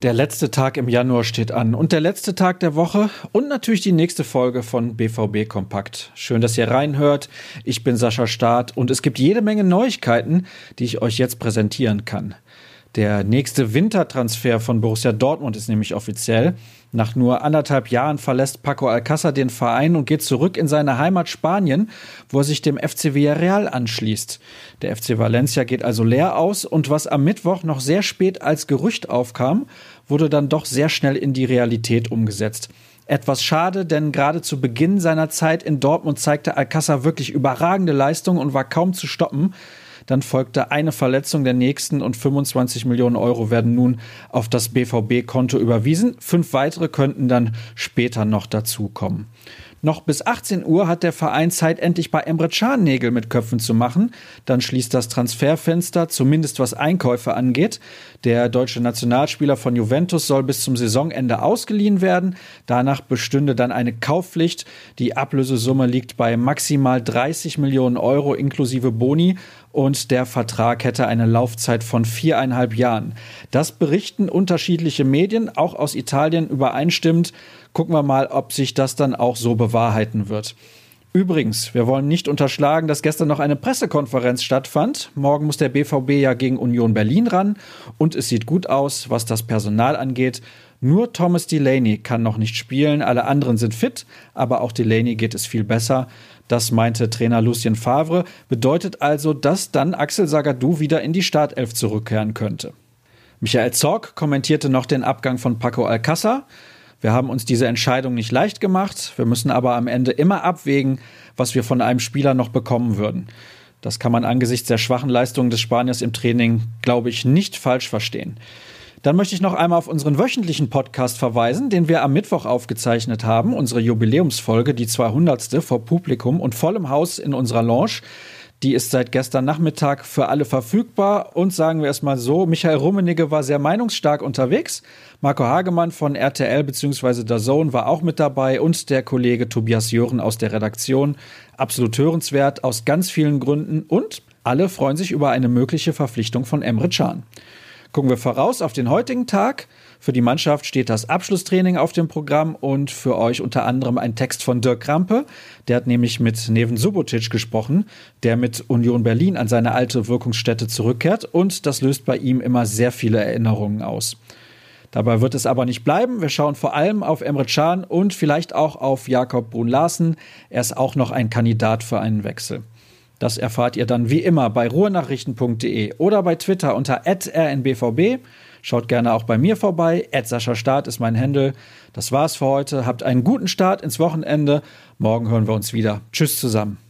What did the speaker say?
Der letzte Tag im Januar steht an und der letzte Tag der Woche und natürlich die nächste Folge von BVB Kompakt. Schön, dass ihr reinhört. Ich bin Sascha Staat und es gibt jede Menge Neuigkeiten, die ich euch jetzt präsentieren kann. Der nächste Wintertransfer von Borussia Dortmund ist nämlich offiziell. Nach nur anderthalb Jahren verlässt Paco Alcázar den Verein und geht zurück in seine Heimat Spanien, wo er sich dem FC Villarreal anschließt. Der FC Valencia geht also leer aus und was am Mittwoch noch sehr spät als Gerücht aufkam, wurde dann doch sehr schnell in die Realität umgesetzt. Etwas schade, denn gerade zu Beginn seiner Zeit in Dortmund zeigte Alcázar wirklich überragende Leistung und war kaum zu stoppen. Dann folgte eine Verletzung der nächsten und 25 Millionen Euro werden nun auf das BVB-Konto überwiesen. Fünf weitere könnten dann später noch dazukommen. Noch bis 18 Uhr hat der Verein Zeit, endlich bei Emre Can Nägel mit Köpfen zu machen. Dann schließt das Transferfenster, zumindest was Einkäufe angeht. Der deutsche Nationalspieler von Juventus soll bis zum Saisonende ausgeliehen werden. Danach bestünde dann eine Kaufpflicht. Die Ablösesumme liegt bei maximal 30 Millionen Euro inklusive Boni und der Vertrag hätte eine Laufzeit von viereinhalb Jahren. Das berichten unterschiedliche Medien, auch aus Italien übereinstimmt. Gucken wir mal, ob sich das dann auch so bewahrheiten wird. Übrigens, wir wollen nicht unterschlagen, dass gestern noch eine Pressekonferenz stattfand. Morgen muss der BVB ja gegen Union Berlin ran und es sieht gut aus, was das Personal angeht. Nur Thomas Delaney kann noch nicht spielen, alle anderen sind fit, aber auch Delaney geht es viel besser. Das meinte Trainer Lucien Favre, bedeutet also, dass dann Axel Sagadou wieder in die Startelf zurückkehren könnte. Michael Zorg kommentierte noch den Abgang von Paco Alcázar. Wir haben uns diese Entscheidung nicht leicht gemacht, wir müssen aber am Ende immer abwägen, was wir von einem Spieler noch bekommen würden. Das kann man angesichts der schwachen Leistungen des Spaniers im Training, glaube ich, nicht falsch verstehen. Dann möchte ich noch einmal auf unseren wöchentlichen Podcast verweisen, den wir am Mittwoch aufgezeichnet haben, unsere Jubiläumsfolge, die 200. vor Publikum und vollem Haus in unserer Lounge. Die ist seit gestern Nachmittag für alle verfügbar. Und sagen wir es mal so, Michael Rummenigge war sehr meinungsstark unterwegs. Marco Hagemann von RTL bzw. der Zone war auch mit dabei und der Kollege Tobias Jören aus der Redaktion. Absolut hörenswert aus ganz vielen Gründen und alle freuen sich über eine mögliche Verpflichtung von Emre Can. Gucken wir voraus auf den heutigen Tag. Für die Mannschaft steht das Abschlusstraining auf dem Programm und für euch unter anderem ein Text von Dirk Krampe. Der hat nämlich mit Neven Subotic gesprochen, der mit Union Berlin an seine alte Wirkungsstätte zurückkehrt und das löst bei ihm immer sehr viele Erinnerungen aus. Dabei wird es aber nicht bleiben. Wir schauen vor allem auf Emre Can und vielleicht auch auf Jakob Brun Larsen. Er ist auch noch ein Kandidat für einen Wechsel. Das erfahrt ihr dann wie immer bei ruhrnachrichten.de oder bei Twitter unter rnbvb. Schaut gerne auch bei mir vorbei. Sascha Start ist mein Handel. Das war's für heute. Habt einen guten Start ins Wochenende. Morgen hören wir uns wieder. Tschüss zusammen.